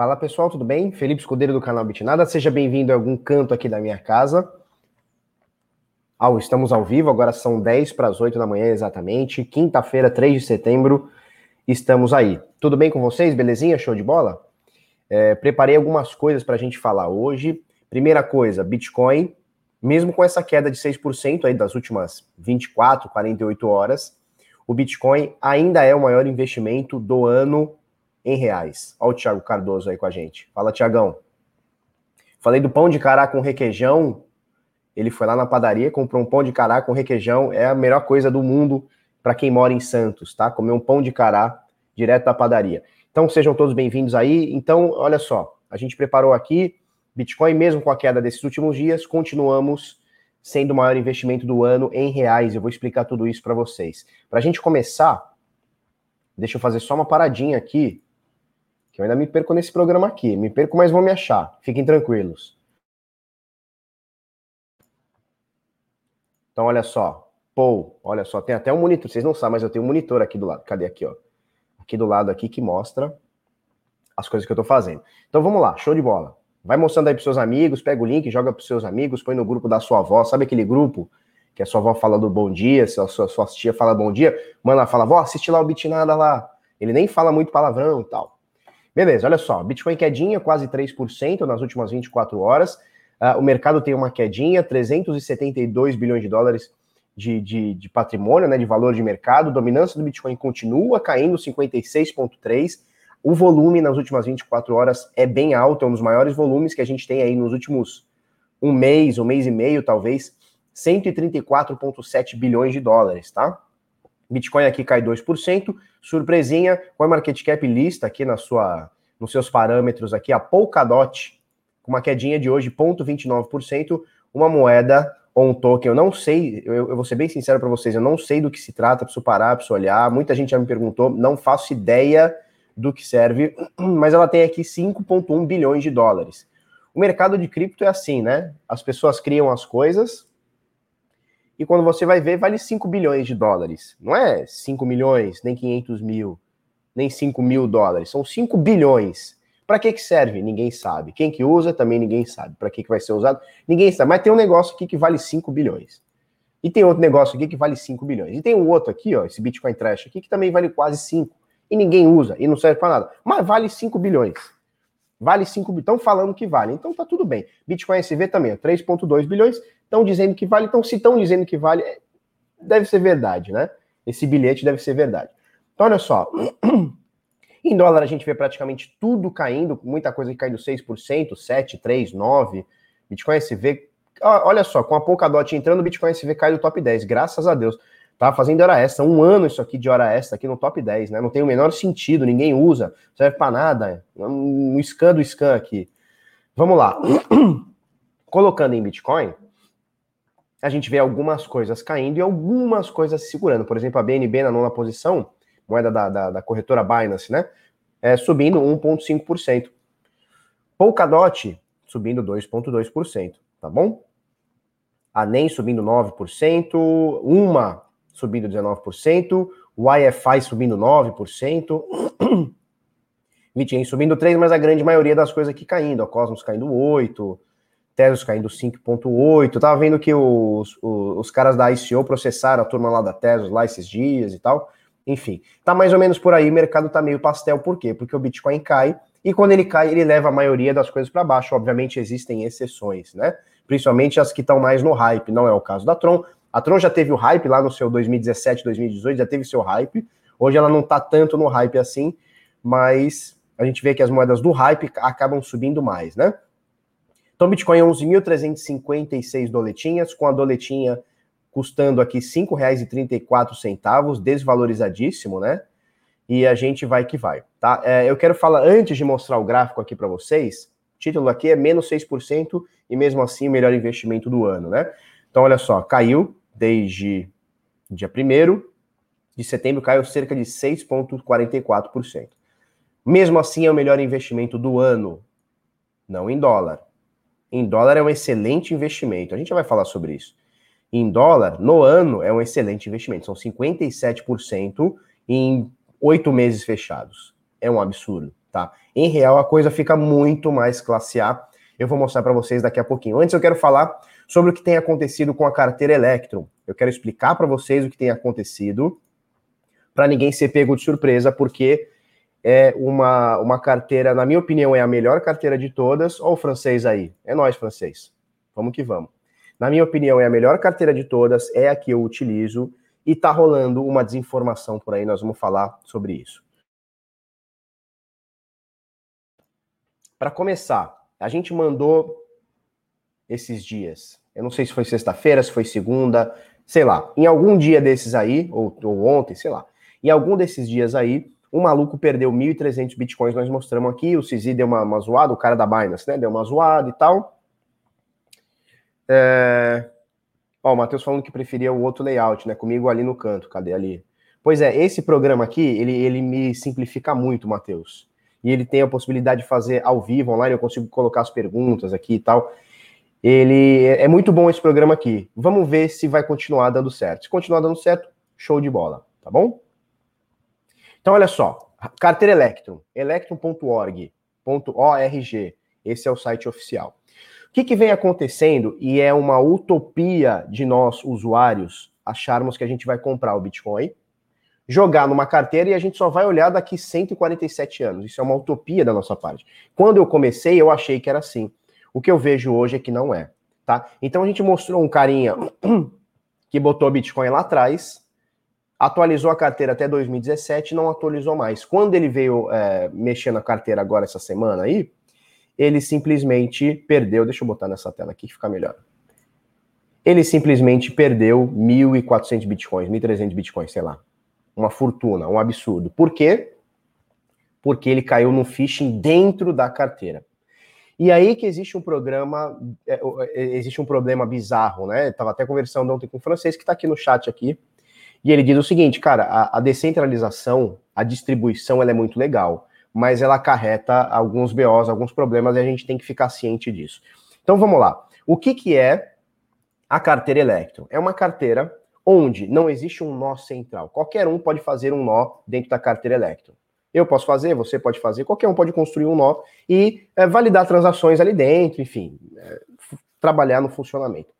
Fala pessoal, tudo bem? Felipe Escudeiro do canal Bitnada, seja bem-vindo a algum canto aqui da minha casa. Ah, estamos ao vivo, agora são 10 para as 8 da manhã exatamente, quinta-feira, 3 de setembro, estamos aí. Tudo bem com vocês? Belezinha? Show de bola? É, preparei algumas coisas para a gente falar hoje. Primeira coisa, Bitcoin, mesmo com essa queda de 6% aí das últimas 24, 48 horas, o Bitcoin ainda é o maior investimento do ano em reais. Olha o Thiago Cardoso aí com a gente. Fala, Tiagão. Falei do pão de cará com requeijão. Ele foi lá na padaria, comprou um pão de cará com requeijão. É a melhor coisa do mundo para quem mora em Santos, tá? Comer um pão de cará direto da padaria. Então sejam todos bem-vindos aí. Então, olha só, a gente preparou aqui Bitcoin, mesmo com a queda desses últimos dias, continuamos sendo o maior investimento do ano em reais. Eu vou explicar tudo isso para vocês. Para a gente começar, deixa eu fazer só uma paradinha aqui eu ainda me perco nesse programa aqui. Me perco, mas vão me achar. Fiquem tranquilos. Então, olha só. Paul, olha só, tem até um monitor. Vocês não sabem, mas eu tenho um monitor aqui do lado. Cadê aqui, ó? Aqui do lado aqui que mostra as coisas que eu tô fazendo. Então vamos lá, show de bola. Vai mostrando aí pros seus amigos, pega o link, joga pros seus amigos, põe no grupo da sua avó. Sabe aquele grupo que a sua avó fala do bom dia, sua, sua, sua tia fala bom dia? Manda fala, vó, assiste lá o Bitnada lá. Ele nem fala muito palavrão e tal. Beleza, olha só, Bitcoin quedinha quase 3% nas últimas 24 horas. Uh, o mercado tem uma quedinha, 372 bilhões de dólares de, de, de, patrimônio, né, de valor de mercado. A dominância do Bitcoin continua caindo, 56,3%. O volume nas últimas 24 horas é bem alto, é um dos maiores volumes que a gente tem aí nos últimos um mês, um mês e meio, talvez, 134,7 bilhões de dólares, tá? Bitcoin aqui cai 2%, surpresinha, com a market cap lista aqui na sua, nos seus parâmetros aqui, a Polkadot, com uma quedinha de hoje, 0,29%, uma moeda ou um token, eu não sei, eu, eu vou ser bem sincero para vocês, eu não sei do que se trata, preciso parar, preciso olhar, muita gente já me perguntou, não faço ideia do que serve, mas ela tem aqui 5,1 bilhões de dólares. O mercado de cripto é assim, né? As pessoas criam as coisas, e quando você vai ver, vale 5 bilhões de dólares. Não é 5 milhões, nem 500 mil, nem 5 mil dólares. São 5 bilhões. Para que, que serve? Ninguém sabe. Quem que usa, também ninguém sabe. Para que, que vai ser usado? Ninguém sabe. Mas tem um negócio aqui que vale 5 bilhões. E tem outro negócio aqui que vale 5 bilhões. E tem um outro aqui, ó, esse Bitcoin Trash aqui, que também vale quase 5. E ninguém usa, e não serve para nada. Mas vale 5 bilhões. Vale 5 bilhões. Estão falando que vale. Então tá tudo bem. Bitcoin SV também, 3,2 bilhões. Estão dizendo que vale. Então, se estão dizendo que vale, é, deve ser verdade, né? Esse bilhete deve ser verdade. Então, olha só. Em dólar, a gente vê praticamente tudo caindo, muita coisa caindo 6%, 7, 3, 9. Bitcoin SV. Olha só, com a Polkadot entrando, o Bitcoin SV cai do top 10, graças a Deus. Tá fazendo hora extra, um ano isso aqui de hora extra aqui no top 10, né? Não tem o menor sentido, ninguém usa, serve para nada. Um scan do scan aqui. Vamos lá. Colocando em Bitcoin, a gente vê algumas coisas caindo e algumas coisas se segurando. Por exemplo, a BNB na nona posição, moeda da, da, da corretora Binance, né? É, subindo 1,5%. Polkadot subindo 2,2%, tá bom? A NEM subindo 9%, uma subindo 19%, o Wi-Fi subindo 9%, Bitcoin subindo 3%, mas a grande maioria das coisas aqui caindo, a Cosmos caindo 8%, Tesos caindo 5,8%, tava vendo que os, os, os, caras da ICO processaram a turma lá da Tesos lá esses dias e tal, enfim, tá mais ou menos por aí, o mercado tá meio pastel, por quê? Porque o Bitcoin cai, e quando ele cai, ele leva a maioria das coisas para baixo, obviamente existem exceções, né? Principalmente as que estão mais no hype, não é o caso da Tron, a Tron já teve o hype lá no seu 2017, 2018, já teve seu hype. Hoje ela não tá tanto no hype assim, mas a gente vê que as moedas do hype acabam subindo mais, né? Então, Bitcoin é 11.356 doletinhas, com a doletinha custando aqui R$ 5,34, desvalorizadíssimo, né? E a gente vai que vai, tá? É, eu quero falar, antes de mostrar o gráfico aqui para vocês, o título aqui é menos 6% e mesmo assim o melhor investimento do ano, né? Então, olha só, caiu desde dia 1 de setembro, caiu cerca de 6,44%. Mesmo assim, é o melhor investimento do ano, não em dólar. Em dólar é um excelente investimento. A gente vai falar sobre isso. Em dólar, no ano, é um excelente investimento. São 57% em oito meses fechados. É um absurdo. tá? Em real, a coisa fica muito mais classe A. Eu vou mostrar para vocês daqui a pouquinho. Antes, eu quero falar sobre o que tem acontecido com a carteira Electron. Eu quero explicar para vocês o que tem acontecido, para ninguém ser pego de surpresa, porque é uma, uma carteira, na minha opinião, é a melhor carteira de todas. Olha o francês aí. É nós, francês. Vamos que vamos. Na minha opinião, é a melhor carteira de todas, é a que eu utilizo, e tá rolando uma desinformação por aí, nós vamos falar sobre isso. Para começar, a gente mandou esses dias. Eu não sei se foi sexta-feira, se foi segunda, sei lá. Em algum dia desses aí, ou, ou ontem, sei lá. Em algum desses dias aí, um maluco perdeu 1.300 bitcoins, nós mostramos aqui, o Cizi deu uma, uma zoada, o cara da Binance, né, deu uma zoada e tal. É... Ó, o Matheus falando que preferia o outro layout, né, comigo ali no canto, cadê ali? Pois é, esse programa aqui, ele, ele me simplifica muito, Matheus. E ele tem a possibilidade de fazer ao vivo, online, eu consigo colocar as perguntas aqui e tal. Ele é muito bom esse programa aqui. Vamos ver se vai continuar dando certo. Se continuar dando certo, show de bola, tá bom? Então, olha só, carteira Electron, electron.org.org, esse é o site oficial. O que, que vem acontecendo, e é uma utopia de nós, usuários, acharmos que a gente vai comprar o Bitcoin, jogar numa carteira e a gente só vai olhar daqui 147 anos. Isso é uma utopia da nossa parte. Quando eu comecei, eu achei que era assim. O que eu vejo hoje é que não é, tá? Então a gente mostrou um carinha que botou Bitcoin lá atrás, atualizou a carteira até 2017 não atualizou mais. Quando ele veio é, mexer na carteira agora essa semana aí, ele simplesmente perdeu. Deixa eu botar nessa tela aqui que fica melhor. Ele simplesmente perdeu 1.400 bitcoins, 1.300 bitcoins, sei lá. Uma fortuna, um absurdo. Por quê? Porque ele caiu no phishing dentro da carteira. E aí que existe um programa, é, é, existe um problema bizarro, né? Eu tava até conversando ontem com o francês que está aqui no chat aqui. E ele diz o seguinte, cara, a, a descentralização, a distribuição, ela é muito legal, mas ela acarreta alguns BOs, alguns problemas, e a gente tem que ficar ciente disso. Então vamos lá. O que, que é a carteira Electron? É uma carteira onde não existe um nó central. Qualquer um pode fazer um nó dentro da carteira Electron. Eu posso fazer, você pode fazer, qualquer um pode construir um nó e é, validar transações ali dentro, enfim, é, trabalhar no funcionamento.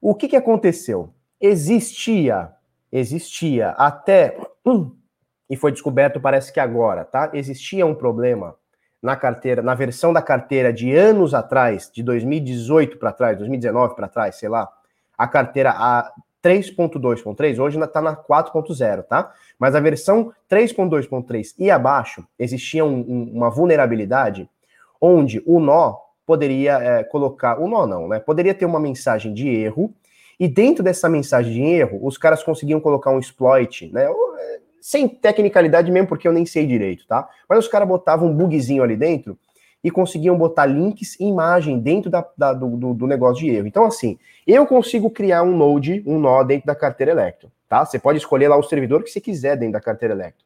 O que, que aconteceu? Existia existia até. Hum, e foi descoberto, parece que agora, tá? Existia um problema na carteira, na versão da carteira de anos atrás, de 2018 para trás, 2019 para trás, sei lá, a carteira a 3.2.3, hoje está na 4.0, tá? Mas a versão 3.2.3 e abaixo existia um, um, uma vulnerabilidade onde o nó poderia é, colocar, o nó não, né? Poderia ter uma mensagem de erro e dentro dessa mensagem de erro, os caras conseguiam colocar um exploit, né? É, sem tecnicalidade mesmo, porque eu nem sei direito, tá? Mas os caras botavam um bugzinho ali dentro e conseguiam botar links e imagem dentro da, da do, do, negócio de erro. Então, assim, eu consigo criar um node, um nó dentro da carteira Electron, tá? Você pode escolher lá o servidor que você quiser dentro da carteira Electron.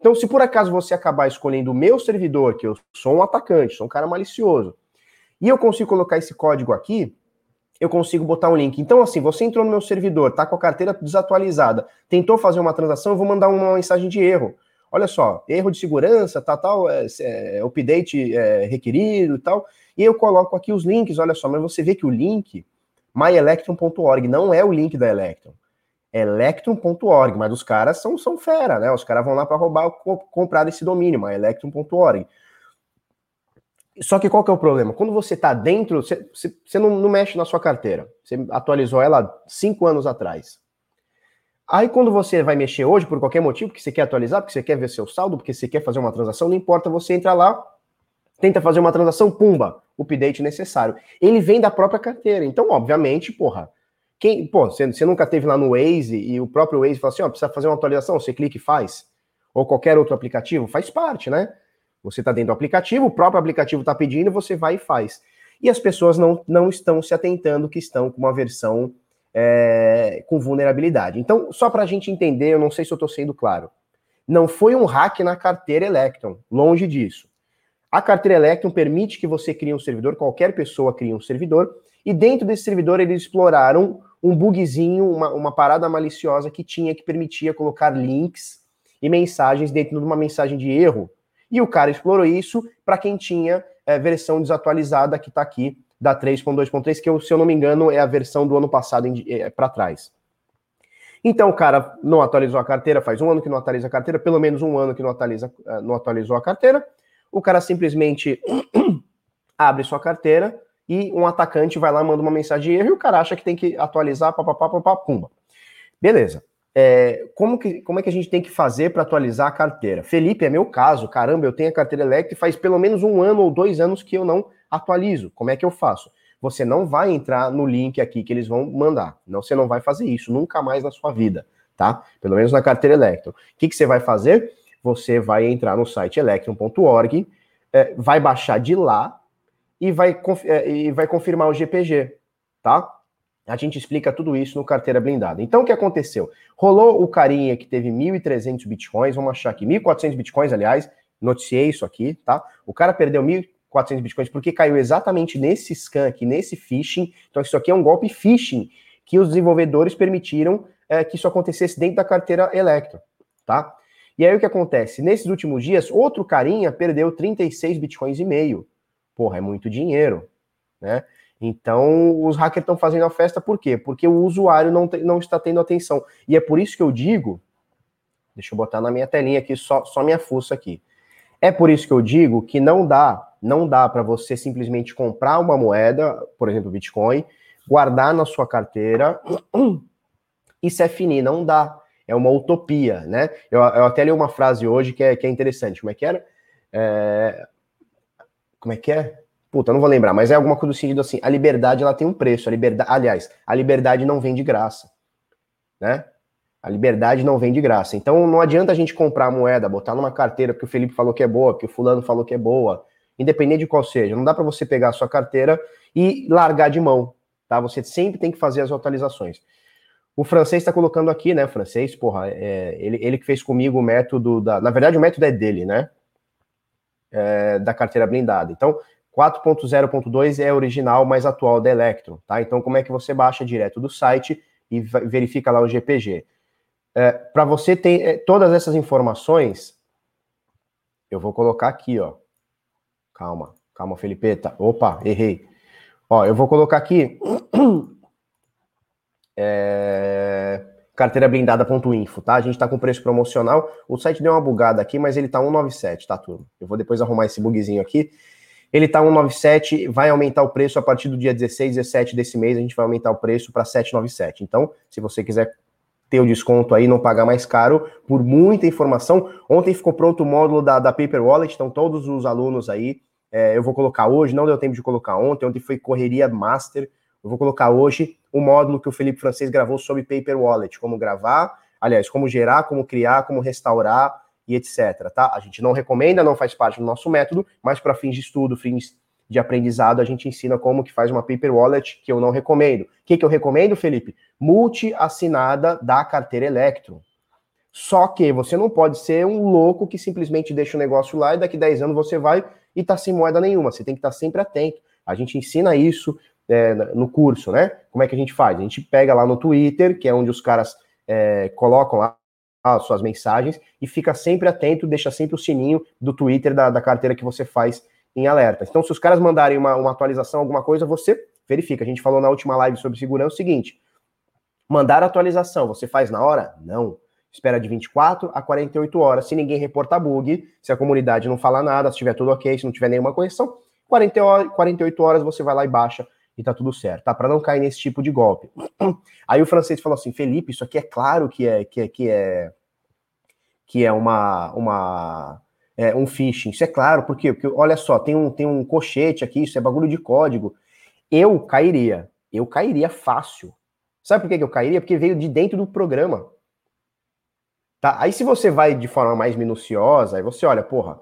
Então, se por acaso você acabar escolhendo o meu servidor, que eu sou um atacante, sou um cara malicioso, e eu consigo colocar esse código aqui, eu consigo botar um link. Então, assim, você entrou no meu servidor, tá com a carteira desatualizada, tentou fazer uma transação, eu vou mandar uma mensagem de erro. Olha só, erro de segurança, tal, é, é, update é, requerido e tal. E eu coloco aqui os links, olha só, mas você vê que o link, myelectron.org, não é o link da Electron. É electron.org, mas os caras são, são fera, né? Os caras vão lá para roubar, comprar esse domínio, myelectron.org. Só que qual que é o problema? Quando você está dentro, você, você não, não, mexe na sua carteira. Você atualizou ela cinco anos atrás. Aí quando você vai mexer hoje, por qualquer motivo, porque você quer atualizar, porque você quer ver seu saldo, porque você quer fazer uma transação, não importa, você entra lá, tenta fazer uma transação, pumba, update necessário. Ele vem da própria carteira. Então, obviamente, porra, quem, pô, você, você nunca teve lá no Waze e o próprio Waze fala assim, ó, precisa fazer uma atualização, você clica e faz. Ou qualquer outro aplicativo, faz parte, né? Você está dentro do aplicativo, o próprio aplicativo está pedindo, você vai e faz. E as pessoas não, não estão se atentando que estão com uma versão é, com vulnerabilidade. Então, só para a gente entender, eu não sei se eu estou sendo claro. Não foi um hack na carteira Electron, longe disso. A carteira Electron permite que você crie um servidor, qualquer pessoa crie um servidor, e dentro desse servidor eles exploraram um bugzinho, uma, uma parada maliciosa que tinha que permitia colocar links e mensagens dentro de uma mensagem de erro E o cara explorou isso para quem tinha é, versão desatualizada que está aqui da 3.2.3, que eu, se eu não me engano é a versão do ano passado é, para trás. Então o cara não atualizou a carteira, faz um ano que não atualiza a carteira, pelo menos um ano que não, atualiza, é, não atualizou a carteira. O cara simplesmente abre sua carteira e um atacante vai lá, manda uma mensagem de erro e o cara acha que tem que atualizar, papapá, papapá, pumba. Beleza. É, como, que, como é que a gente tem que fazer para atualizar a carteira? Felipe, é meu caso. Caramba, eu tenho a carteira elétrica e faz pelo menos um ano ou dois anos que eu não atualizo. Como é que eu faço? Você não vai entrar no link aqui que eles vão mandar. Não, você não vai fazer isso nunca mais na sua vida, tá? Pelo menos na carteira Electron. O que, que você vai fazer? Você vai entrar no site electron.org, é, vai baixar de lá e vai, é, e vai confirmar o GPG, tá? A gente explica tudo isso no Carteira Blindada. Então, o que aconteceu? Rolou o carinha que teve 1.300 bitcoins, vamos achar aqui, 1.400 bitcoins, aliás, noticiei isso aqui, tá? O cara perdeu 1.400 bitcoins porque caiu exatamente nesse scan aqui, nesse phishing. Então, isso aqui é um golpe phishing que os desenvolvedores permitiram é, que isso acontecesse dentro da carteira Electro, tá? E aí o que acontece? Nesses últimos dias, outro carinha perdeu 36 bitcoins e meio. Porra, é muito dinheiro, né? Então, os hackers estão fazendo a festa por quê? Porque o usuário não, te, não está tendo atenção. E é por isso que eu digo, deixa eu botar na minha telinha aqui, só, só minha fuça aqui. É por isso que eu digo que não dá, não dá para você simplesmente comprar uma moeda, por exemplo, Bitcoin, guardar na sua carteira e se afinir. Não dá. É uma utopia, né? Eu, eu até li uma frase hoje que é, que é interessante. Como é que era? É... Como é que é? Puta, não vou lembrar, mas é alguma coisa do sentido assim, a liberdade ela tem um preço, a liberdade, aliás, a liberdade não vem de graça, né? A liberdade não vem de graça. Então não adianta a gente comprar a moeda, botar numa carteira porque o Felipe falou que é boa, porque o fulano falou que é boa, independente de qual seja. Não dá para você pegar a sua carteira e largar de mão, tá? Você sempre tem que fazer as atualizações. O francês está colocando aqui, né? O francês, porra, é, ele, ele que fez comigo o método da. Na verdade, o método é dele, né? É, da carteira blindada. Então, 4.0.2 é original mais atual da Electron, tá? Então, como é que você baixa direto do site e verifica lá o GPG? É, Para você ter é, todas essas informações, eu vou colocar aqui, ó. Calma, calma, Felipeta. Opa, errei. Ó, eu vou colocar aqui. É, carteirablindada.info, tá? A gente tá com preço promocional. O site deu uma bugada aqui, mas ele tá 197, tá, turma? Eu vou depois arrumar esse bugzinho aqui. Ele está 197, vai aumentar o preço a partir do dia 16, 17 desse mês, a gente vai aumentar o preço para 797. Então, se você quiser ter o desconto aí, não pagar mais caro, por muita informação. Ontem ficou pronto o módulo da, da Paper Wallet, então todos os alunos aí, é, eu vou colocar hoje, não deu tempo de colocar ontem, ontem foi correria master, eu vou colocar hoje o módulo que o Felipe Francês gravou sobre Paper Wallet, como gravar, aliás, como gerar, como criar, como restaurar, e etc. Tá? A gente não recomenda, não faz parte do nosso método, mas para fins de estudo, fins de aprendizado, a gente ensina como que faz uma paper wallet, que eu não recomendo. O que, que eu recomendo, Felipe? Multi-assinada da carteira Electron. Só que você não pode ser um louco que simplesmente deixa o negócio lá e daqui 10 anos você vai e tá sem moeda nenhuma. Você tem que estar tá sempre atento. A gente ensina isso é, no curso, né? Como é que a gente faz? A gente pega lá no Twitter, que é onde os caras é, colocam lá as suas mensagens e fica sempre atento, deixa sempre o sininho do Twitter da, da carteira que você faz em alerta. Então, se os caras mandarem uma, uma atualização, alguma coisa, você verifica. A gente falou na última live sobre segurança o seguinte: mandar atualização, você faz na hora? Não. Espera de 24 a 48 horas. Se ninguém reportar bug, se a comunidade não falar nada, se tiver tudo ok, se não tiver nenhuma correção, 48 horas você vai lá e baixa e tá tudo certo, tá? Para não cair nesse tipo de golpe. Aí o francês falou assim: Felipe, isso aqui é claro que é que é que é que é uma uma é, um phishing. Isso é claro? Porque olha só, tem um tem um cochete aqui, isso é bagulho de código. Eu cairia, eu cairia fácil. Sabe por que eu cairia? Porque veio de dentro do programa. Tá? Aí se você vai de forma mais minuciosa, aí você olha, porra,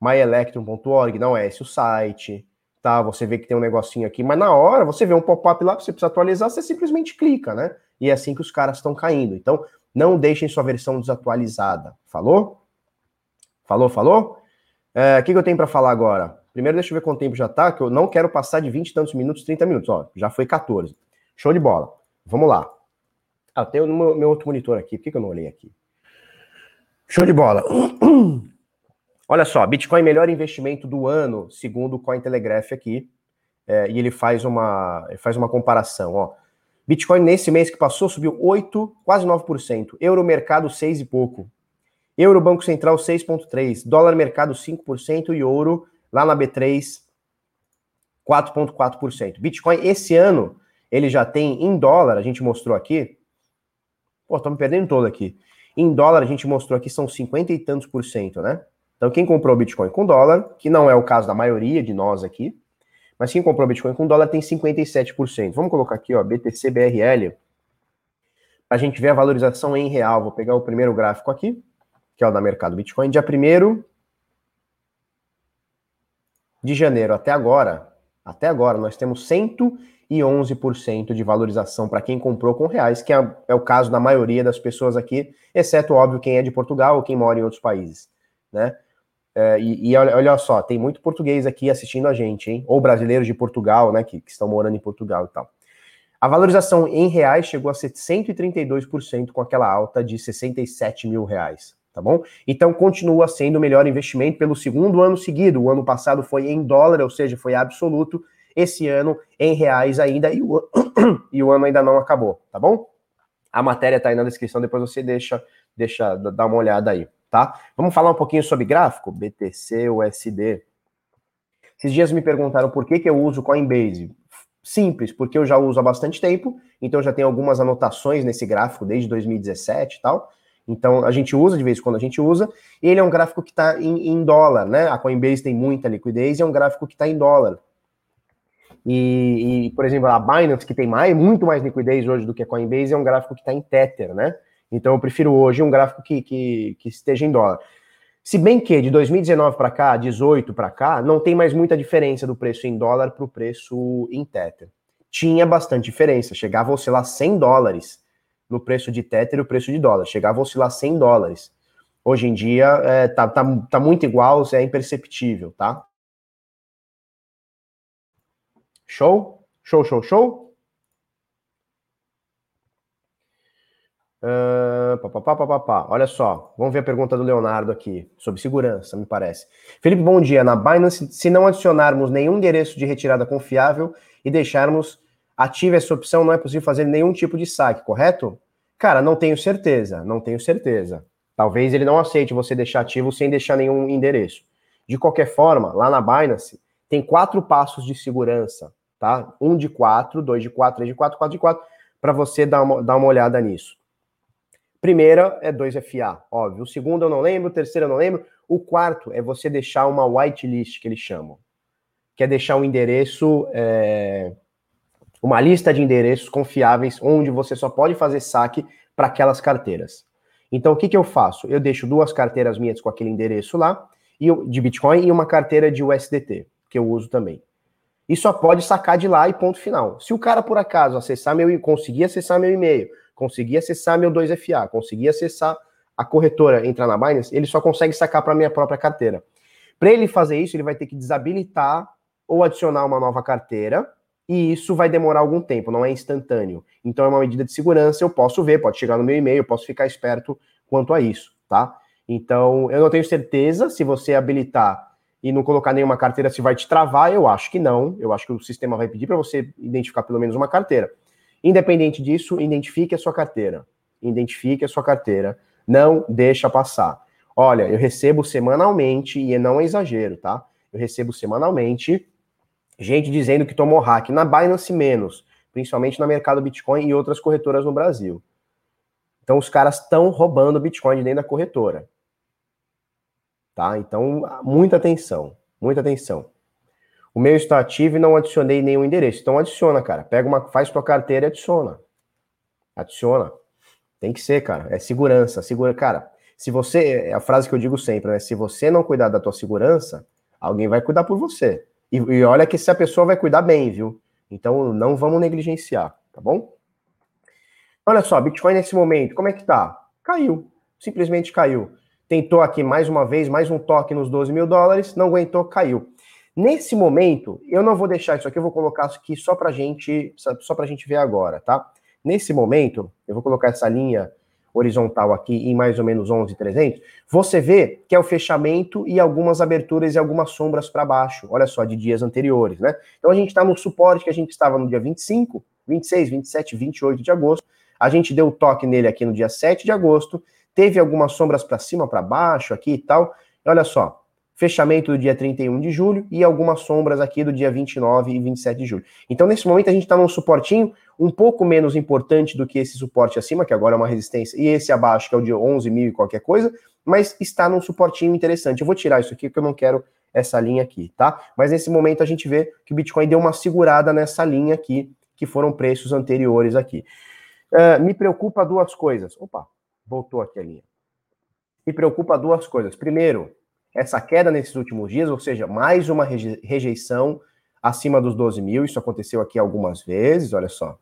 myelectron.org, não é esse o site tá? Você vê que tem um negocinho aqui, mas na hora você vê um pop-up lá que você precisa atualizar, você simplesmente clica, né? E é assim que os caras estão caindo. Então, não deixem sua versão desatualizada. Falou? Falou, falou? É, o que, que eu tenho para falar agora? Primeiro, deixa eu ver quanto tempo já tá, que eu não quero passar de 20 e tantos minutos, 30 minutos. Ó, já foi 14. Show de bola. Vamos lá. Ah, tem o meu, meu outro monitor aqui. Por que, que eu não olhei aqui? Show de bola. Olha só, Bitcoin melhor investimento do ano, segundo o Cointelegraph aqui, é, e ele faz uma, faz uma comparação, ó. Bitcoin nesse mês que passou subiu 8, quase 9%. Euro mercado 6 e pouco. Euro Banco Central 6.3, dólar mercado 5% e ouro lá na B3 4.4%. Bitcoin esse ano ele já tem em dólar, a gente mostrou aqui. Pô, tô me perdendo todo aqui. Em dólar a gente mostrou aqui são 50 e tantos por cento, né? Então, quem comprou Bitcoin com dólar, que não é o caso da maioria de nós aqui, mas quem comprou Bitcoin com dólar tem 57%. Vamos colocar aqui, ó, BTC BRL, para a gente ver a valorização em real. Vou pegar o primeiro gráfico aqui, que é o da mercado Bitcoin. Dia 1 de janeiro até agora, até agora, nós temos 111% de valorização para quem comprou com reais, que é, é o caso da maioria das pessoas aqui, exceto, óbvio, quem é de Portugal ou quem mora em outros países, né? É, e, e olha, olha, só, tem muito português aqui assistindo a gente, hein? Ou brasileiros de Portugal, né? Que, que estão morando em Portugal e tal. A valorização em reais chegou a ser 132% com aquela alta de 67 mil reais, tá bom? Então continua sendo o melhor investimento pelo segundo ano seguido. O ano passado foi em dólar, ou seja, foi absoluto. Esse ano em reais ainda e o, e o ano ainda não acabou, tá bom? A matéria tá aí na descrição, depois você deixa, deixa dar uma olhada aí tá? Vamos falar um pouquinho sobre gráfico? BTC, USD. Esses dias me perguntaram por que, que eu uso Coinbase. Simples, porque eu já uso há bastante tempo, então já tenho algumas anotações nesse gráfico desde 2017 e tal. Então a gente usa de vez em quando a gente usa. Ele é um gráfico que está em, em, dólar, né? A Coinbase tem muita liquidez e é um gráfico que está em dólar. E, e, por exemplo, a Binance, que tem mais, muito mais liquidez hoje do que a Coinbase, é um gráfico que está em Tether, né? Então eu prefiro hoje um gráfico que, que, que esteja em dólar. Se bem que de 2019 para cá, 18 para cá, não tem mais muita diferença do preço em dólar para o preço em Tether. Tinha bastante diferença, chegava a oscilar 100 dólares no preço de Tether e o preço de dólar, chegava a oscilar 100 dólares. Hoje em dia é, tá, tá, tá muito igual, é imperceptível, tá? Show? Show, show, show? Uh, pá, pá, pá, pá, Olha só, vamos ver a pergunta do Leonardo aqui, sobre segurança, me parece. Felipe, bom dia. Na Binance, se não adicionarmos nenhum endereço de retirada confiável e deixarmos ativa essa opção, não é possível fazer nenhum tipo de saque, correto? Cara, não tenho certeza, não tenho certeza. Talvez ele não aceite você deixar ativo sem deixar nenhum endereço. De qualquer forma, lá na Binance, tem quatro passos de segurança, tá? Um de quatro, dois de quatro, três de quatro, quatro de quatro, para você dar uma, dar uma olhada nisso. Primeira é 2FA, óbvio. O segundo eu não lembro, o terceiro eu não lembro. O quarto é você deixar uma whitelist, que eles chamam. Que é deixar um endereço, é... uma lista de endereços confiáveis, onde você só pode fazer saque para aquelas carteiras. Então, o que, que eu faço? Eu deixo duas carteiras minhas com aquele endereço lá, de Bitcoin, e uma carteira de USDT, que eu uso também. E só pode sacar de lá e ponto final. Se o cara, por acaso, acessar meu conseguir acessar meu e-mail, conseguir acessar meu 2FA, conseguir acessar a corretora, entrar na Binance, ele só consegue sacar para minha própria carteira. Para ele fazer isso, ele vai ter que desabilitar ou adicionar uma nova carteira, e isso vai demorar algum tempo, não é instantâneo. Então é uma medida de segurança, eu posso ver, pode chegar no meu e-mail, posso ficar esperto quanto a isso, tá? Então, eu não tenho certeza se você habilitar e não colocar nenhuma carteira se vai te travar, eu acho que não. Eu acho que o sistema vai pedir para você identificar pelo menos uma carteira. Independente disso, identifique a sua carteira. Identifique a sua carteira. Não deixa passar. Olha, eu recebo semanalmente, e não é exagero, tá? Eu recebo semanalmente gente dizendo que tomou hack na Binance menos, principalmente no mercado Bitcoin e outras corretoras no Brasil. Então os caras estão roubando Bitcoin de dentro da corretora. Tá? Então, muita atenção, muita atenção. O meu está ativo e não adicionei nenhum endereço. Então adiciona, cara. Pega uma, faz tua carteira e adiciona. Adiciona. Tem que ser, cara. É segurança. Segura, cara. Se você, é a frase que eu digo sempre, né? Se você não cuidar da tua segurança, alguém vai cuidar por você. E, e olha que se a pessoa vai cuidar bem, viu? Então não vamos negligenciar, tá bom? Olha só, Bitcoin nesse momento, como é que tá? Caiu. Simplesmente caiu. Tentou aqui mais uma vez, mais um toque nos 12 mil dólares, não aguentou, caiu. Nesse momento, eu não vou deixar isso aqui, eu vou colocar isso aqui só para gente, só para gente ver agora, tá? Nesse momento, eu vou colocar essa linha horizontal aqui em mais ou menos 11,300, você vê que é o fechamento e algumas aberturas e algumas sombras para baixo, olha só, de dias anteriores, né? Então a gente está no suporte que a gente estava no dia 25, 26, 27, 28 de agosto, a gente deu toque nele aqui no dia 7 de agosto, teve algumas sombras para cima, para baixo aqui e tal, e olha só, fechamento do dia 31 de julho e algumas sombras aqui do dia 29 e 27 de julho. Então, nesse momento, a gente está num suportinho um pouco menos importante do que esse suporte acima, que agora é uma resistência, e esse abaixo, que é o de 11 mil e qualquer coisa, mas está num suportinho interessante. Eu vou tirar isso aqui, porque eu não quero essa linha aqui, tá? Mas nesse momento a gente vê que o Bitcoin deu uma segurada nessa linha aqui, que foram preços anteriores aqui. Uh, me preocupa duas coisas. Opa, voltou aqui a linha. Me preocupa duas coisas. Primeiro, essa queda nesses últimos dias, ou seja, mais uma rejeição acima dos 12 mil. Isso aconteceu aqui algumas vezes, olha só.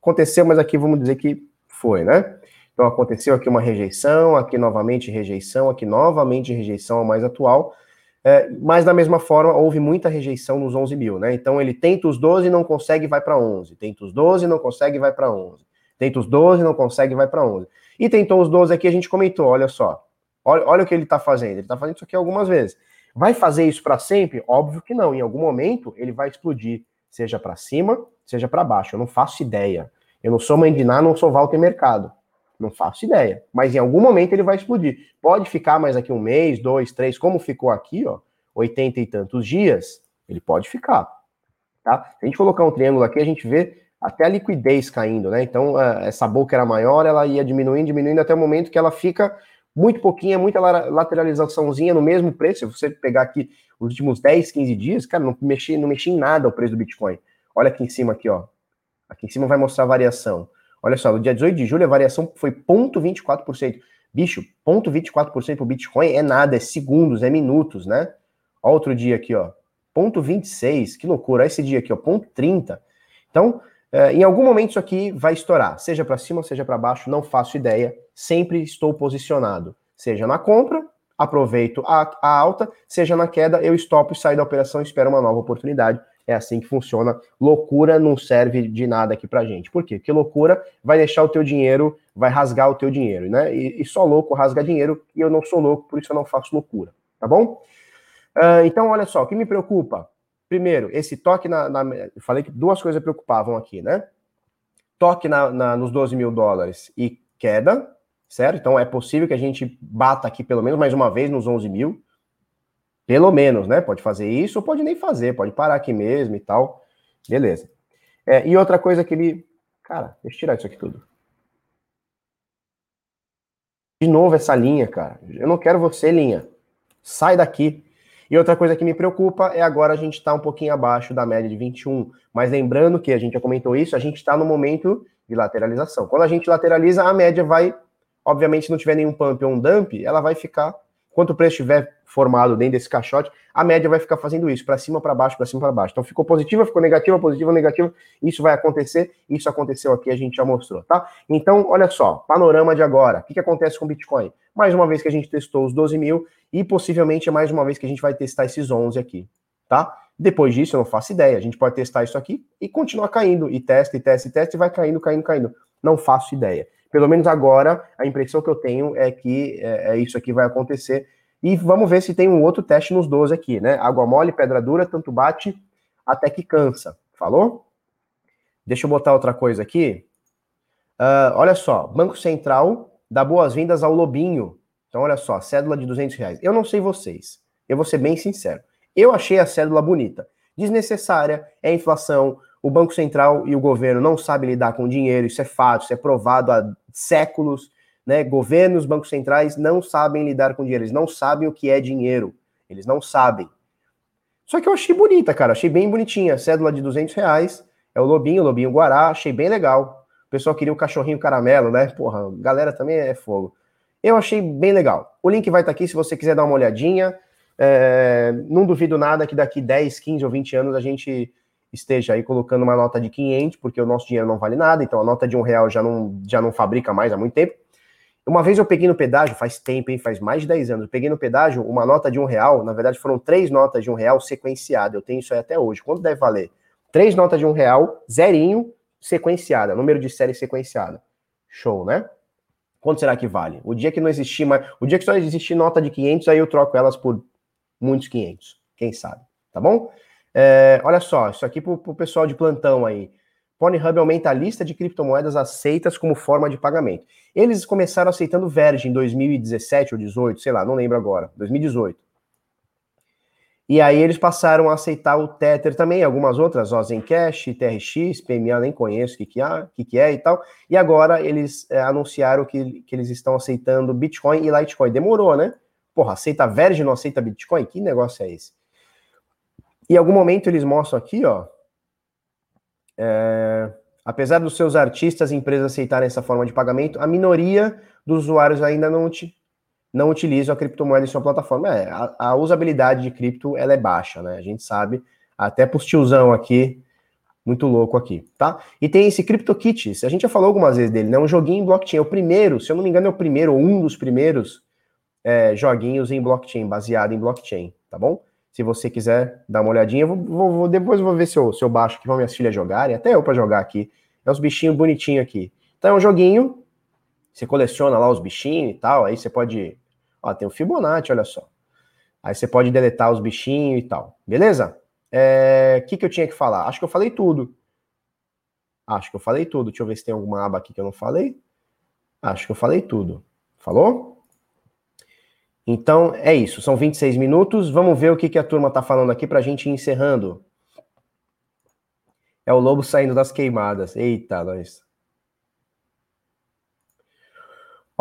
Aconteceu, mas aqui vamos dizer que foi, né? Então aconteceu aqui uma rejeição, aqui novamente rejeição, aqui novamente rejeição ao mais atual. É, mas da mesma forma, houve muita rejeição nos 11 mil, né? Então ele tenta os 12 e não consegue, vai para 11. Tenta os 12 e não consegue, vai para 11. Tenta os 12 e não consegue, vai para 11. E tentou os 12 aqui, a gente comentou, olha só. Olha, olha o que ele está fazendo. Ele está fazendo isso aqui algumas vezes. Vai fazer isso para sempre? Óbvio que não. Em algum momento ele vai explodir, seja para cima, seja para baixo. Eu não faço ideia. Eu não sou Mandiná, não sou Walter Mercado. Não faço ideia. Mas em algum momento ele vai explodir. Pode ficar mais aqui um mês, dois, três, como ficou aqui, ó, 80 e tantos dias, ele pode ficar. Tá? Se a gente colocar um triângulo aqui, a gente vê até a liquidez caindo, né? Então, essa boca era maior, ela ia diminuindo, diminuindo até o momento que ela fica muito pouquinha, muita lateralizaçãozinha no mesmo preço. Se você pegar aqui os últimos 10, 15 dias, cara, não mexi, não mexi em nada o preço do Bitcoin. Olha aqui em cima aqui, ó. Aqui em cima vai mostrar a variação. Olha só, no dia 18 de julho a variação foi 0,24%. Bicho, 0,24% o Bitcoin é nada, é segundos, é minutos, né? Outro dia aqui, ó. 0,26, que loucura. Esse dia aqui, ó, 0,30. Então, é, em algum momento isso aqui vai estourar, seja para cima, seja para baixo, não faço ideia. Sempre estou posicionado, seja na compra, aproveito a, a alta, seja na queda, eu estopo e saio da operação e espero uma nova oportunidade. É assim que funciona. Loucura não serve de nada aqui pra gente. Por quê? Porque loucura vai deixar o teu dinheiro, vai rasgar o teu dinheiro, né? E, e só louco rasga dinheiro, e eu não sou louco, por isso eu não faço loucura, tá bom? Uh, então, olha só, o que me preocupa? Primeiro, esse toque na, na. Falei que duas coisas preocupavam aqui, né? Toque na, na, nos 12 mil dólares e queda, certo? Então é possível que a gente bata aqui pelo menos mais uma vez nos 11 mil. Pelo menos, né? Pode fazer isso ou pode nem fazer, pode parar aqui mesmo e tal. Beleza. É, e outra coisa que ele. Cara, deixa eu tirar isso aqui tudo. De novo essa linha, cara. Eu não quero você, linha. Sai daqui. E outra coisa que me preocupa é agora a gente está um pouquinho abaixo da média de 21. Mas lembrando que a gente já comentou isso, a gente está no momento de lateralização. Quando a gente lateraliza, a média vai, obviamente, se não tiver nenhum pump ou um dump, ela vai ficar, quanto o preço estiver formado dentro desse caixote, a média vai ficar fazendo isso, para cima, para baixo, para cima, para baixo. Então ficou positiva, ficou negativa, positiva, negativa, isso vai acontecer, isso aconteceu aqui, a gente já mostrou, tá? Então, olha só, panorama de agora, o que, que acontece com o Bitcoin? Mais uma vez que a gente testou os 12 mil e possivelmente é mais uma vez que a gente vai testar esses 11 aqui, tá? Depois disso, eu não faço ideia, a gente pode testar isso aqui e continuar caindo, e testa, e testa, e testa, e vai caindo, caindo, caindo. Não faço ideia. Pelo menos agora, a impressão que eu tenho é que é, é isso aqui vai acontecer e vamos ver se tem um outro teste nos 12 aqui, né? Água mole, pedra dura, tanto bate até que cansa. Falou? Deixa eu botar outra coisa aqui. Uh, olha só, Banco Central dá boas-vindas ao Lobinho. Então, olha só, cédula de 200 reais. Eu não sei vocês, eu vou ser bem sincero. Eu achei a cédula bonita. Desnecessária, é inflação, o Banco Central e o governo não sabem lidar com dinheiro, isso é fato, isso é provado há séculos. Né? Governos, bancos centrais não sabem lidar com dinheiro, eles não sabem o que é dinheiro, eles não sabem. Só que eu achei bonita, cara, achei bem bonitinha. Cédula de 200 reais, é o Lobinho, o Lobinho Guará, achei bem legal. Pessoal queria o cachorrinho caramelo, né? Porra, galera também é fogo. Eu achei bem legal. O link vai estar aqui se você quiser dar uma olhadinha. É, não duvido nada que daqui 10, 15 ou 20 anos a gente esteja aí colocando uma nota de 500, porque o nosso dinheiro não vale nada, então a nota de um real já não, já não fabrica mais há muito tempo. Uma vez eu peguei no pedágio, faz tempo, hein? Faz mais de 10 anos. Eu peguei no pedágio uma nota de um real. Na verdade, foram três notas de um real sequenciada. Eu tenho isso aí até hoje. Quanto deve valer? Três notas de um real, zerinho, sequenciada, número de série sequenciada. Show, né? Quanto será que vale? O dia que não existir mais, o dia que só existir nota de 500, aí eu troco elas por muitos 500, quem sabe, tá bom? É, olha só, isso aqui pro, pro pessoal de plantão aí. Pornhub aumenta a lista de criptomoedas aceitas como forma de pagamento. Eles começaram aceitando Verge em 2017 ou 18, sei lá, não lembro agora, 2018. E aí eles passaram a aceitar o Tether também, algumas outras, ó, Zencash, TRX, PMA, nem conheço o que, que, é, que, que é e tal. E agora eles é, anunciaram que, que eles estão aceitando Bitcoin e Litecoin. Demorou, né? Porra, aceita Verge, não aceita Bitcoin? Que negócio é esse? Em algum momento eles mostram aqui, ó. É, apesar dos seus artistas e empresas aceitarem essa forma de pagamento, a minoria dos usuários ainda não, não utilizam a criptomoeda em sua plataforma. É, a, a, usabilidade de cripto ela é baixa, né? A gente sabe, até pros tiozão aqui, muito louco aqui, tá? E tem esse CryptoKitties, a gente já falou algumas vezes dele, né? Um joguinho em blockchain, é o primeiro, se eu não me engano, é o primeiro, ou um dos primeiros é, joguinhos em blockchain, baseado em blockchain, tá bom? Se você quiser dar uma olhadinha, vou, vou, depois vou ver se eu, se eu baixo aqui para minhas filhas jogarem, até eu para jogar aqui. É uns bichinhos bonitinhos aqui. Então é um joguinho, você coleciona lá os bichinhos e tal, aí você pode. Ó, tem o Fibonacci, olha só. Aí você pode deletar os bichinhos e tal. Beleza? O é, que, que eu tinha que falar? Acho que eu falei tudo. Acho que eu falei tudo. Deixa eu ver se tem alguma aba aqui que eu não falei. Acho que eu falei tudo. Falou? Então é isso, são 26 minutos. Vamos ver o que, que a turma está falando aqui para a gente ir encerrando. É o lobo saindo das queimadas. Eita, nós.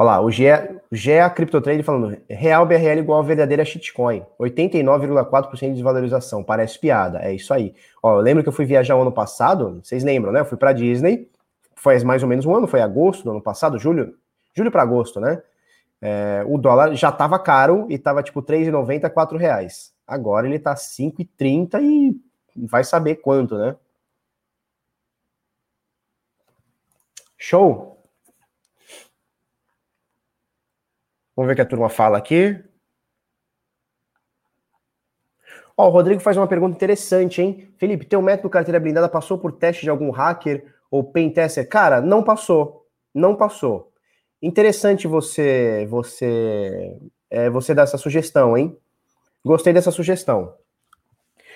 Olha lá, o GEA CryptoTrade falando, real BRL igual a verdadeira shitcoin, 89,4% de desvalorização, parece piada, é isso aí. Ó, eu lembro que eu fui viajar o ano passado, vocês lembram, né? Eu fui para Disney, faz mais ou menos um ano, foi agosto do ano passado, julho, julho para agosto, né? É, o dólar já estava caro e estava tipo R$3,90, R$ reais. Agora ele está 5,30 e vai saber quanto, né? Show? Vamos ver o que a turma fala aqui. Ó, o Rodrigo faz uma pergunta interessante, hein? Felipe, teu método carteira blindada passou por teste de algum hacker ou pentester? Cara, não passou. Não passou. Interessante você você é, você dar essa sugestão, hein? Gostei dessa sugestão.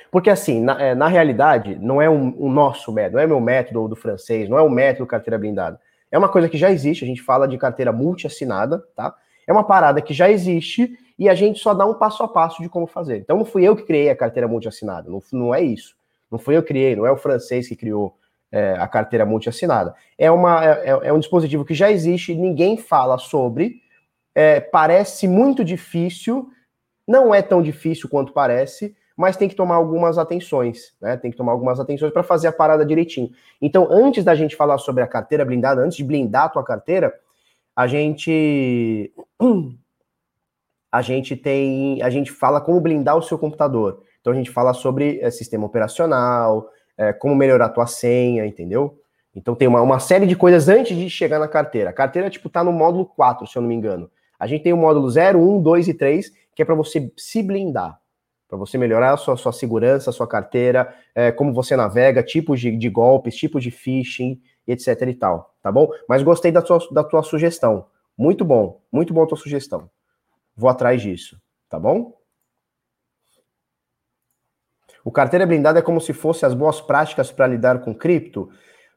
Porque, assim, na, é, na realidade, não é o um, um nosso método, não é meu método do francês, não é o método carteira blindada. É uma coisa que já existe, a gente fala de carteira multi-assinada, tá? É uma parada que já existe e a gente só dá um passo a passo de como fazer. Então, não fui eu que criei a carteira multi-assinada, não, não é isso. Não fui eu que criei, não é o francês que criou é, a carteira multi-assinada. É, uma, é, é, um dispositivo que já existe, ninguém fala sobre, é, parece muito difícil, não é tão difícil quanto parece, mas tem que tomar algumas atenções, né? Tem que tomar algumas atenções para fazer a parada direitinho. Então, antes da gente falar sobre a carteira blindada, antes de blindar a tua carteira, a gente a gente tem, a gente fala como blindar o seu computador. Então a gente fala sobre é, sistema operacional, é, como melhorar a tua senha, entendeu? Então tem uma, uma série de coisas antes de chegar na carteira. A carteira, tipo, tá no módulo 4, se eu não me engano. A gente tem o módulo 0, 1, 2 e 3, que é para você se blindar, para você melhorar a sua, sua segurança, a sua carteira, é, como você navega, tipos de, de, golpes, tipos de phishing, etc e tal, tá bom? Mas gostei da tua, da tua sugestão. Muito bom, muito bom a tua sugestão. Vou atrás disso, tá bom? O carteira blindada é como se fosse as boas práticas para lidar com cripto.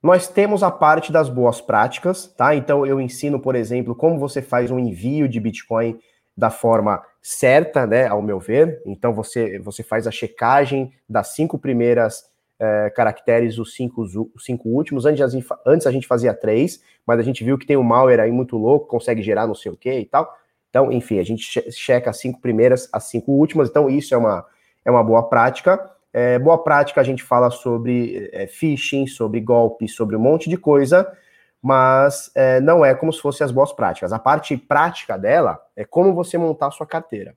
Nós temos a parte das boas práticas, tá? Então eu ensino, por exemplo, como você faz um envio de Bitcoin da forma certa, né? Ao meu ver. Então você, você faz a checagem das cinco primeiras é, caracteres, os cinco, os cinco últimos. Antes a, gente, antes a gente fazia três, mas a gente viu que tem um malware aí muito louco, consegue gerar não sei o que e tal. Então, enfim, a gente checa as cinco primeiras, as cinco últimas. Então, isso é uma, é uma boa prática. É, boa prática, a gente fala sobre é, phishing, sobre golpe, sobre um monte de coisa, mas é, não é como se fossem as boas práticas. A parte prática dela é como você montar a sua carteira.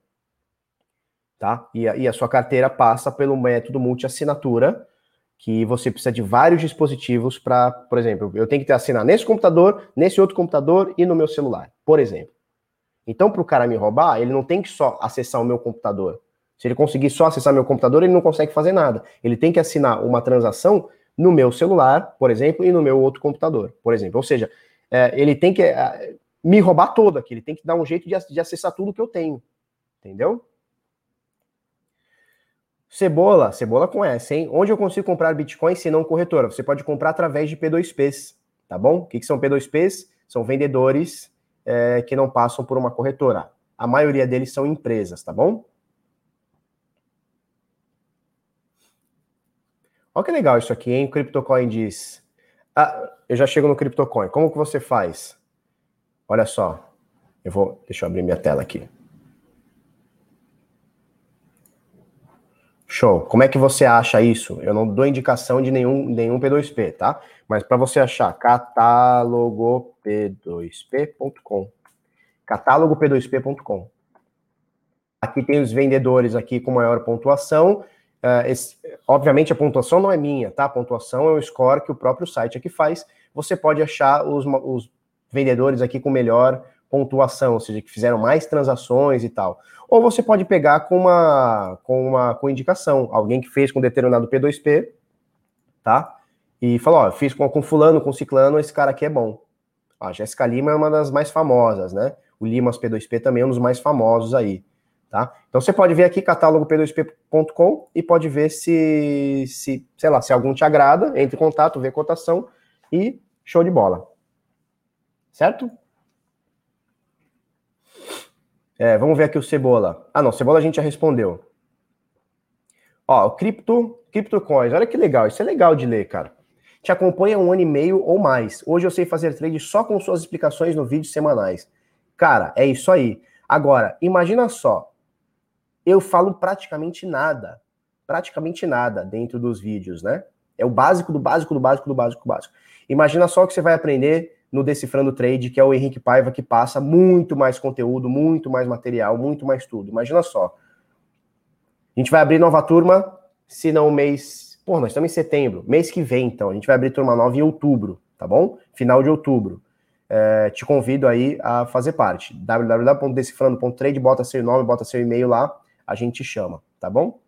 Tá? E a, e a sua carteira passa pelo método multi-assinatura, que você precisa de vários dispositivos para, por exemplo, eu tenho que ter assinar nesse computador, nesse outro computador e no meu celular, por exemplo. Então, para o cara me roubar, ele não tem que só acessar o meu computador. Se ele conseguir só acessar meu computador, ele não consegue fazer nada. Ele tem que assinar uma transação no meu celular, por exemplo, e no meu outro computador, por exemplo. Ou seja, é, ele tem que é, me roubar todo aqui, ele tem que dar um jeito de, de acessar tudo que eu tenho. Entendeu? Cebola, cebola com S, hein? Onde eu consigo comprar Bitcoin se não corretora? Você pode comprar através de P2Ps, tá bom? O que, que são P2Ps? São vendedores é, que não passam por uma corretora. A maioria deles são empresas, tá bom? Olha que legal isso aqui, hein? O CryptoCoin diz. Ah, eu já chego no CryptoCoin. Como que você faz? Olha só. Eu vou. Deixa eu abrir minha tela aqui. Show. Como é que você acha isso? Eu não dou indicação de nenhum, nenhum P2P, tá? Mas para você achar, catálogo p2p.com. Catálogo p2p.com. Aqui tem os vendedores aqui com maior pontuação. Uh, esse, obviamente a pontuação não é minha, tá? A pontuação é o score que o próprio site aqui faz. Você pode achar os, os vendedores aqui com melhor pontuação, ou seja, que fizeram mais transações e tal. Ou você pode pegar com uma com uma com indicação, alguém que fez com determinado P2P, tá? E falou, ó, fiz com, com fulano, com ciclano, esse cara aqui é bom. A Jéssica Lima é uma das mais famosas, né? O Limas P2P também é um dos mais famosos aí, tá? Então você pode ver aqui catálogo p2p.com e pode ver se, se, sei lá, se algum te agrada, entre em contato, vê cotação e show de bola. Certo? É, vamos ver aqui o Cebola. Ah, não, Cebola a gente já respondeu. Ó, o Cripto, CryptoCoins, olha que legal, isso é legal de ler, cara. Te acompanha um ano e meio ou mais. Hoje eu sei fazer trade só com suas explicações no vídeo semanais. Cara, é isso aí. Agora, imagina só, eu falo praticamente nada, praticamente nada dentro dos vídeos, né? É o básico do básico do básico do básico do básico. Imagina só que você vai aprender no Decifrando Trade, que é o Henrique Paiva que passa muito mais conteúdo, muito mais material, muito mais tudo. Imagina só. A gente vai abrir nova turma, se não mês. Pô, nós estamos em setembro, mês que vem, então. A gente vai abrir turma nova em outubro, tá bom? Final de outubro. É, te convido aí a fazer parte. www.decifrando.trade, bota seu nome, bota seu e-mail lá, a gente te chama, tá bom?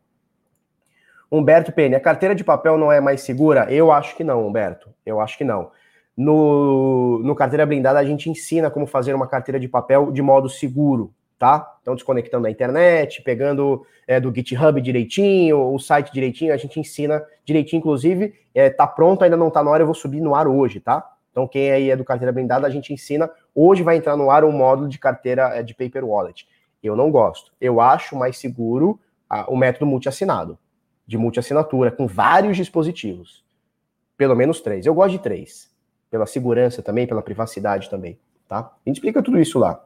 Humberto Penny, a carteira de papel não é mais segura? Eu acho que não, Humberto. Eu acho que não. No, no Carteira Blindada, a gente ensina como fazer uma carteira de papel de modo seguro, tá? Então, desconectando a internet, pegando é, do GitHub direitinho, o site direitinho, a gente ensina direitinho, inclusive, é, tá pronto, ainda não tá na hora, eu vou subir no ar hoje, tá? Então, quem aí é do Carteira Blindada, a gente ensina. Hoje vai entrar no ar um módulo de carteira é, de Paper Wallet. Eu não gosto. Eu acho mais seguro a, o método multi-assinado, de multi-assinatura, com vários dispositivos. Pelo menos três. Eu gosto de três pela segurança também, pela privacidade também, tá? A gente explica tudo isso lá.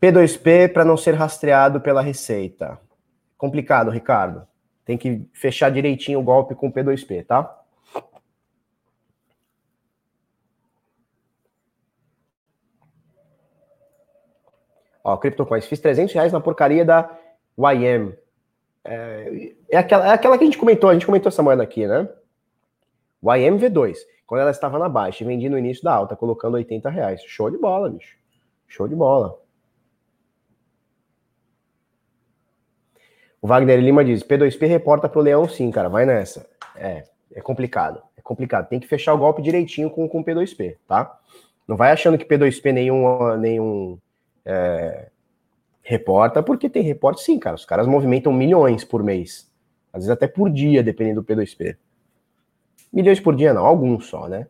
P2P para não ser rastreado pela Receita. Complicado, Ricardo. Tem que fechar direitinho o golpe com P2P, tá? Ó, CryptoCoins. Fiz 300 reais na porcaria da YM. É, é, aquela, é aquela que a gente comentou, a gente comentou essa moeda aqui, né? O IMV2, quando ela estava na baixa vendi no início da alta, colocando 80 reais. Show de bola, bicho. Show de bola. O Wagner Lima diz: P2P reporta pro Leão sim, cara, vai nessa. É, é complicado. É complicado. Tem que fechar o golpe direitinho com o P2P, tá? Não vai achando que P2P nenhum, nenhum é, Reporta, porque tem reporte sim, cara. Os caras movimentam milhões por mês. Às vezes até por dia, dependendo do P2P. Milhões por dia não, alguns só, né?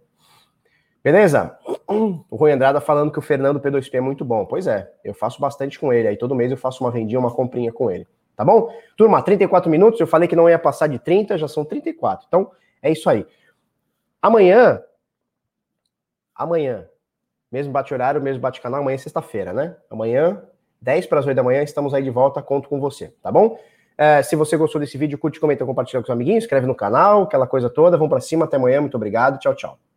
Beleza? O Rui Andrada falando que o Fernando P2P é muito bom. Pois é, eu faço bastante com ele. Aí todo mês eu faço uma vendinha, uma comprinha com ele. Tá bom? Turma, 34 minutos. Eu falei que não ia passar de 30, já são 34. Então, é isso aí. Amanhã, amanhã, mesmo bate-horário, mesmo bate-canal, amanhã é sexta-feira, né? Amanhã 10 para as 8 da manhã, estamos aí de volta, conto com você, tá bom? É, se você gostou desse vídeo, curte, comenta, compartilha com os amiguinhos, inscreve no canal, aquela coisa toda. Vamos para cima, até amanhã, muito obrigado, tchau, tchau.